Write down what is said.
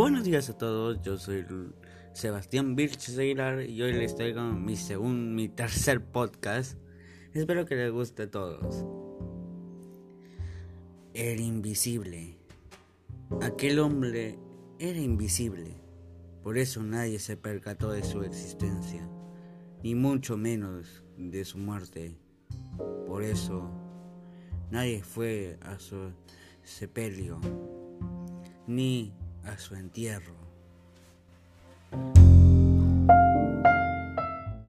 Buenos días a todos, yo soy Sebastián Birch Aguilar y hoy les traigo mi segundo, mi tercer podcast. Espero que les guste a todos. El invisible. Aquel hombre era invisible, por eso nadie se percató de su existencia, ni mucho menos de su muerte. Por eso nadie fue a su sepelio ni a su entierro.